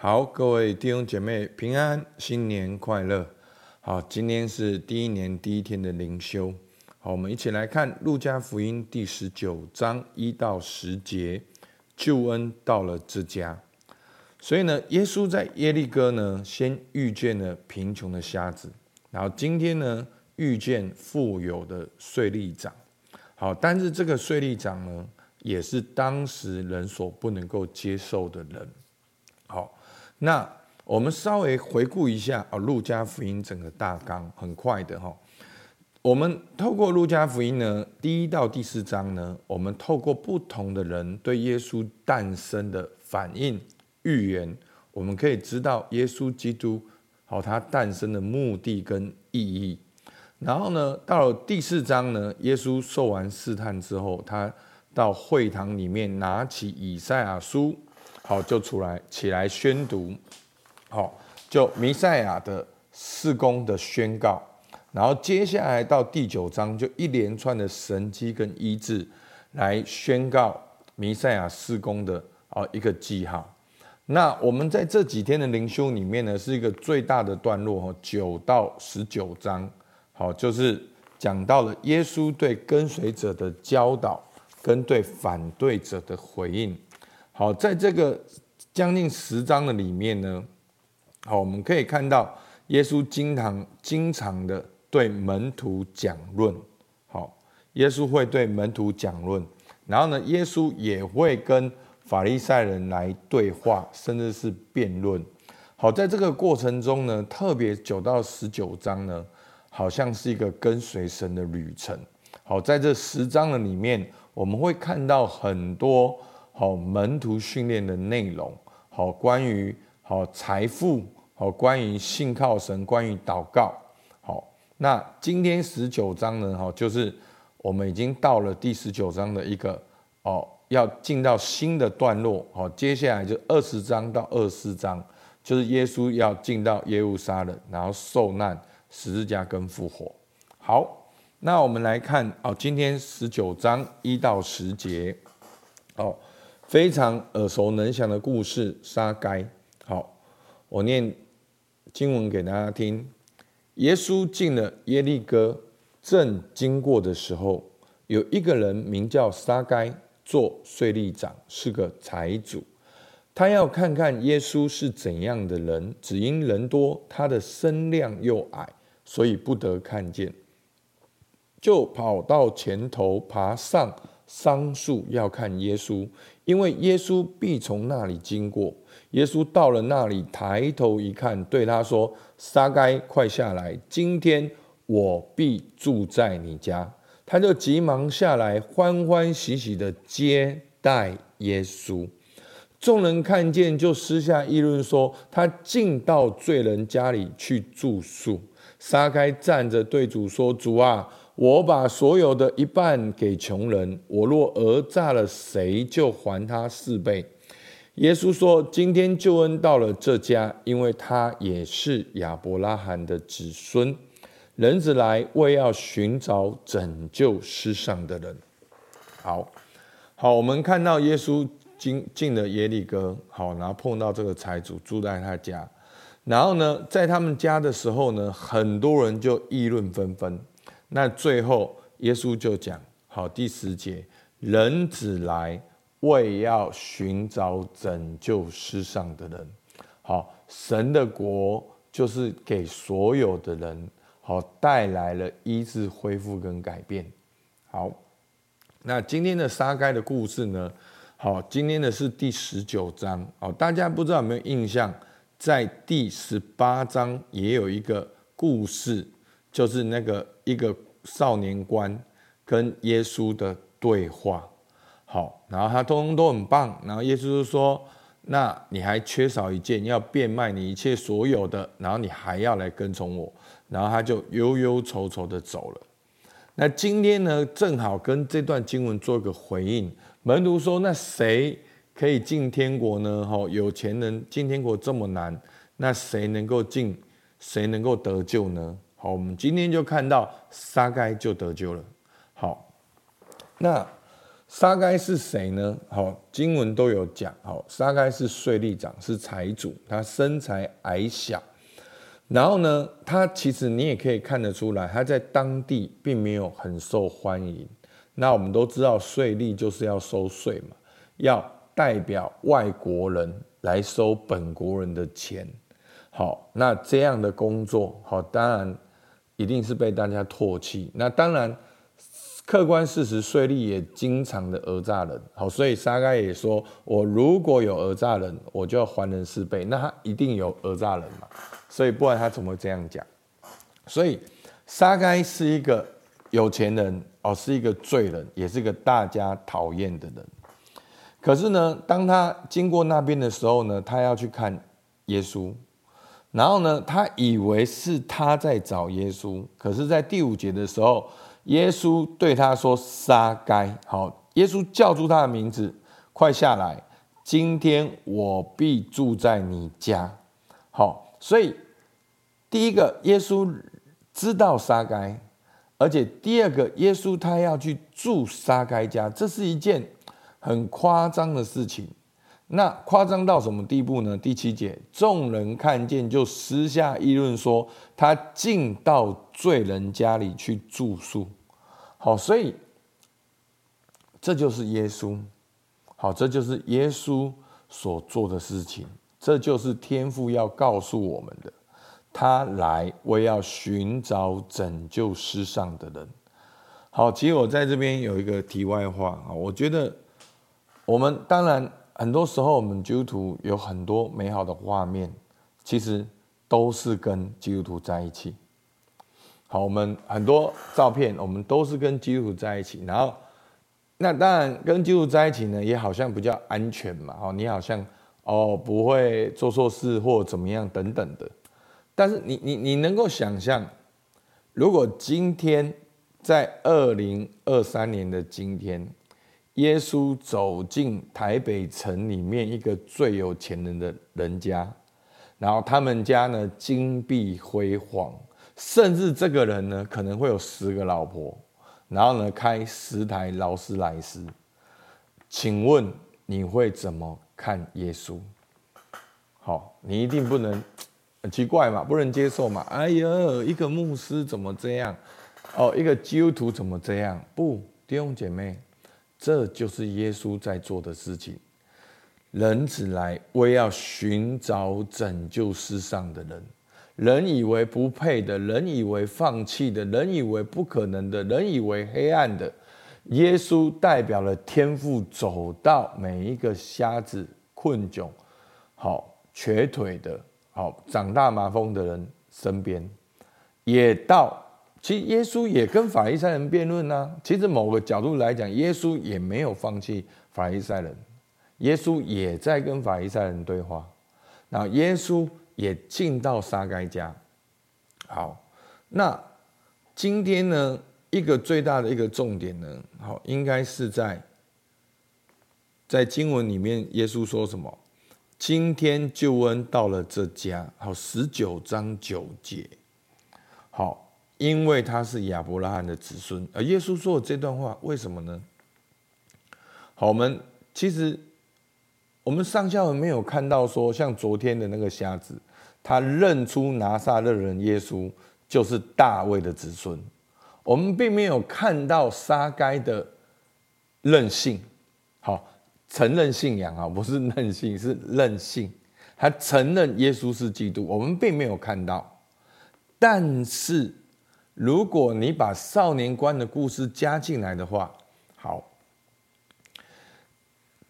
好，各位弟兄姐妹平安，新年快乐。好，今天是第一年第一天的灵修。好，我们一起来看路加福音第十九章一到十节，救恩到了这家。所以呢，耶稣在耶利哥呢，先遇见了贫穷的瞎子，然后今天呢，遇见富有的税吏长。好，但是这个税吏长呢，也是当时人所不能够接受的人。好。那我们稍微回顾一下啊，《路加福音》整个大纲很快的哈。我们透过《路加福音》呢，第一到第四章呢，我们透过不同的人对耶稣诞生的反应预言，我们可以知道耶稣基督好他诞生的目的跟意义。然后呢，到了第四章呢，耶稣受完试探之后，他到会堂里面拿起以赛亚书。好，就出来起来宣读，好，就弥赛亚的事工的宣告，然后接下来到第九章，就一连串的神迹跟医治，来宣告弥赛亚事工的啊一个记号。那我们在这几天的灵修里面呢，是一个最大的段落哈，九到十九章，好，就是讲到了耶稣对跟随者的教导跟对反对者的回应。好，在这个将近十章的里面呢，好，我们可以看到耶稣经常经常的对门徒讲论。好，耶稣会对门徒讲论，然后呢，耶稣也会跟法利赛人来对话，甚至是辩论。好，在这个过程中呢，特别九到十九章呢，好像是一个跟随神的旅程。好，在这十章的里面，我们会看到很多。好，门徒训练的内容，好，关于好财富，好，关于信靠神，关于祷告，好，那今天十九章呢，哈，就是我们已经到了第十九章的一个哦，要进到新的段落，好，接下来就二十章到二十四章，就是耶稣要进到耶路撒冷，然后受难、十字架跟复活。好，那我们来看哦，今天十九章一到十节，哦。非常耳熟能详的故事，沙该。好，我念经文给大家听。耶稣进了耶利哥，正经过的时候，有一个人名叫沙该，做税吏长，是个财主。他要看看耶稣是怎样的人，只因人多，他的身量又矮，所以不得看见，就跑到前头，爬上桑树，要看耶稣。因为耶稣必从那里经过，耶稣到了那里，抬头一看，对他说：“撒该，快下来！今天我必住在你家。”他就急忙下来，欢欢喜喜地接待耶稣。众人看见，就私下议论说：“他进到罪人家里去住宿。”撒该站着对主说：“主啊！”我把所有的一半给穷人，我若讹诈了谁，就还他四倍。耶稣说：“今天救恩到了这家，因为他也是亚伯拉罕的子孙。人子来为要寻找拯救世上的人。”好，好，我们看到耶稣进进了耶利哥，好，然后碰到这个财主住在他家，然后呢，在他们家的时候呢，很多人就议论纷纷。那最后，耶稣就讲：好，第十节，人子来为要寻找拯救世上的人。好，神的国就是给所有的人，好，带来了医治、恢复跟改变。好，那今天的撒该的故事呢？好，今天的是第十九章。好，大家不知道有没有印象，在第十八章也有一个故事。就是那个一个少年官跟耶稣的对话，好，然后他通通都很棒，然后耶稣就说：“那你还缺少一件，要变卖你一切所有的，然后你还要来跟从我。”然后他就忧忧愁愁的走了。那今天呢，正好跟这段经文做一个回应。门徒说：“那谁可以进天国呢？吼，有钱人进天国这么难，那谁能够进？谁能够得救呢？”好，我们今天就看到沙该就得救了。好，那沙该是谁呢？好，经文都有讲。好，沙该是税吏长，是财主，他身材矮小。然后呢，他其实你也可以看得出来，他在当地并没有很受欢迎。那我们都知道，税吏就是要收税嘛，要代表外国人来收本国人的钱。好，那这样的工作，好，当然一定是被大家唾弃。那当然，客观事实，税吏也经常的讹诈人。好，所以沙盖也说，我如果有讹诈人，我就要还人四倍。那他一定有讹诈人嘛？所以不然他怎么这样讲？所以撒该是一个有钱人哦，是一个罪人，也是一个大家讨厌的人。可是呢，当他经过那边的时候呢，他要去看耶稣，然后呢，他以为是他在找耶稣。可是，在第五节的时候，耶稣对他说：“撒该，好，耶稣叫住他的名字，快下来，今天我必住在你家。”好。所以，第一个，耶稣知道撒该，而且第二个，耶稣他要去住撒该家，这是一件很夸张的事情。那夸张到什么地步呢？第七节，众人看见就私下议论说，他进到罪人家里去住宿。好，所以这就是耶稣。好，这就是耶稣所做的事情。这就是天父要告诉我们的，他来为要寻找拯救世上的人。好，其实我在这边有一个题外话啊，我觉得我们当然很多时候我们基督徒有很多美好的画面，其实都是跟基督徒在一起。好，我们很多照片，我们都是跟基督徒在一起，然后那当然跟基督徒在一起呢，也好像比较安全嘛。哦，你好像。哦，不会做错事或怎么样等等的，但是你你你能够想象，如果今天在二零二三年的今天，耶稣走进台北城里面一个最有钱人的人家，然后他们家呢金碧辉煌，甚至这个人呢可能会有十个老婆，然后呢开十台劳斯莱斯，请问你会怎么看耶稣，好，你一定不能很奇怪嘛，不能接受嘛。哎呀，一个牧师怎么这样？哦，一个基督徒怎么这样？不，弟兄姐妹，这就是耶稣在做的事情。人子来为要寻找拯救世上的人，人以为不配的，人以为放弃的，人以为不可能的，人以为黑暗的。耶稣代表了天父，走到每一个瞎子、困窘、好瘸腿的、好长大麻风的人身边，也到。其实耶稣也跟法利赛人辩论呢。其实某个角度来讲，耶稣也没有放弃法利赛人，耶稣也在跟法利赛人对话。然后耶稣也进到撒该家。好，那今天呢？一个最大的一个重点呢，好，应该是在在经文里面，耶稣说什么？今天救恩到了这家，好，十九章九节，好，因为他是亚伯拉罕的子孙。而耶稣说的这段话，为什么呢？好，我们其实我们上下文没有看到说，像昨天的那个瞎子，他认出拿撒勒人耶稣就是大卫的子孙。我们并没有看到沙该的任性，好，承认信仰啊，不是任性，是任性。他承认耶稣是基督，我们并没有看到。但是，如果你把少年官的故事加进来的话，好，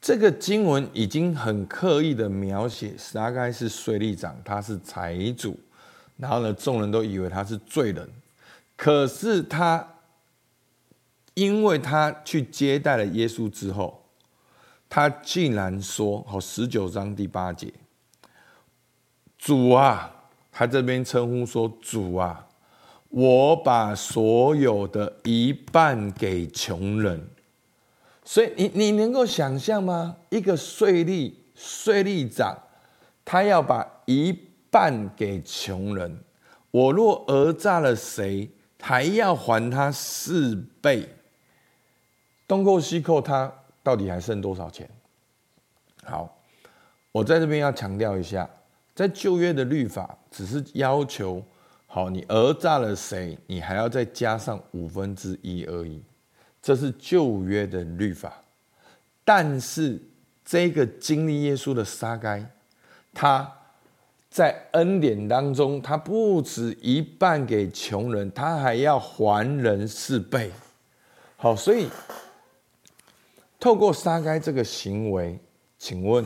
这个经文已经很刻意的描写撒盖是税吏长，他是财主，然后呢，众人都以为他是罪人。可是他，因为他去接待了耶稣之后，他竟然说：“好，十九章第八节，主啊，他这边称呼说主啊，我把所有的一半给穷人。”所以你你能够想象吗？一个税吏税吏长，他要把一半给穷人。我若讹诈了谁？还要还他四倍，东扣西扣，他到底还剩多少钱？好，我在这边要强调一下，在旧约的律法只是要求，好，你讹诈了谁，你还要再加上五分之一而已，这是旧约的律法。但是这个经历耶稣的撒该，他在恩典当中，他不止一半给穷人，他还要还人四倍。好，所以透过撒该这个行为，请问，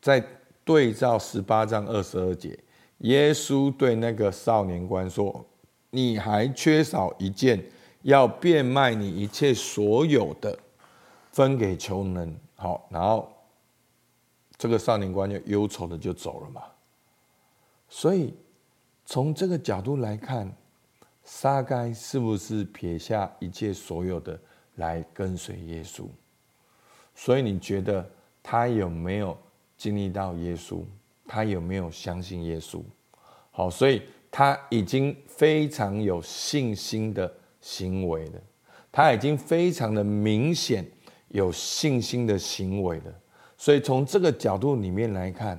在对照十八章二十二节，耶稣对那个少年官说：“你还缺少一件，要变卖你一切所有的。”分给穷人，好，然后这个少年官就忧愁的就走了嘛。所以从这个角度来看，撒该是不是撇下一切所有的来跟随耶稣？所以你觉得他有没有经历到耶稣？他有没有相信耶稣？好，所以他已经非常有信心的行为了，他已经非常的明显。有信心的行为了，所以从这个角度里面来看，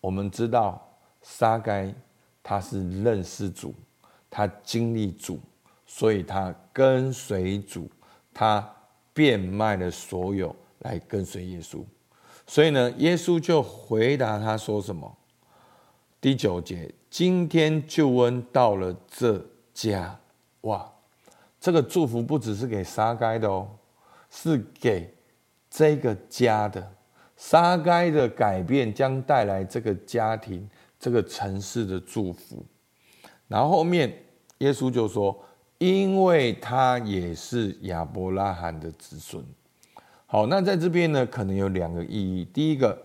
我们知道撒该他是认识主，他经历主，所以他跟随主，他变卖了所有来跟随耶稣。所以呢，耶稣就回答他说什么？第九节，今天救恩到了这家，哇，这个祝福不只是给沙该的哦。是给这个家的沙该的改变，将带来这个家庭、这个城市的祝福。然后后面耶稣就说：“因为他也是亚伯拉罕的子孙。”好，那在这边呢，可能有两个意义。第一个，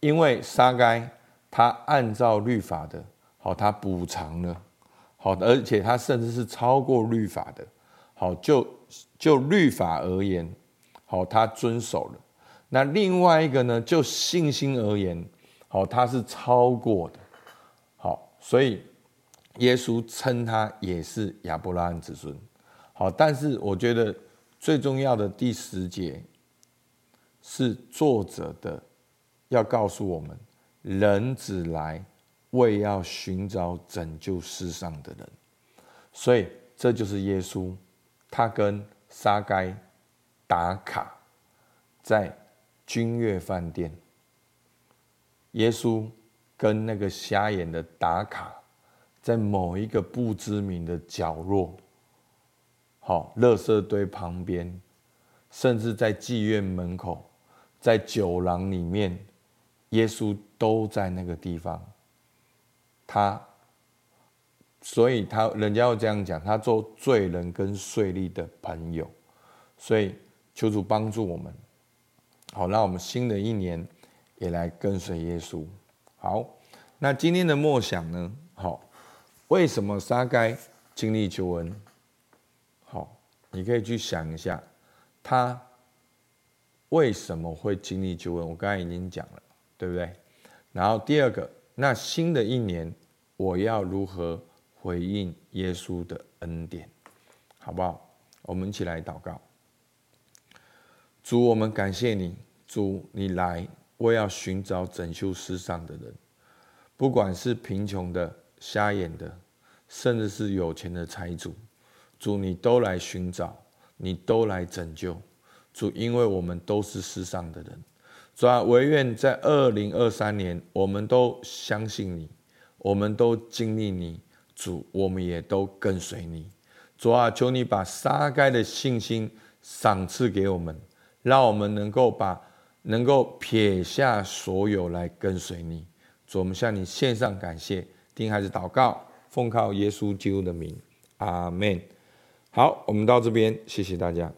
因为撒该他按照律法的，好，他补偿了，好，而且他甚至是超过律法的，好，就就律法而言。好，他遵守了。那另外一个呢？就信心而言，好，他是超过的。好，所以耶稣称他也是亚伯拉罕子孙。好，但是我觉得最重要的第十节是作者的要告诉我们：人子来为要寻找拯救世上的人。所以这就是耶稣，他跟沙该。打卡在君悦饭店，耶稣跟那个瞎眼的打卡在某一个不知名的角落，好，垃圾堆旁边，甚至在妓院门口，在酒廊里面，耶稣都在那个地方。他，所以他人家要这样讲，他做罪人跟税吏的朋友，所以。求主帮助我们，好，让我们新的一年也来跟随耶稣。好，那今天的默想呢？好，为什么撒该经历求恩？好，你可以去想一下，他为什么会经历救恩？我刚才已经讲了，对不对？然后第二个，那新的一年我要如何回应耶稣的恩典？好不好？我们一起来祷告。主，我们感谢你。主，你来，我要寻找拯救世上的人，不管是贫穷的、瞎眼的，甚至是有钱的财主。主，你都来寻找，你都来拯救。主，因为我们都是世上的人。主啊，唯愿在二零二三年，我们都相信你，我们都经历你。主，我们也都跟随你。主啊，求你把撒该的信心赏赐给我们。让我们能够把能够撇下所有来跟随你，主，我们向你献上感谢，听孩子祷告，奉靠耶稣基督的名，阿门。好，我们到这边，谢谢大家。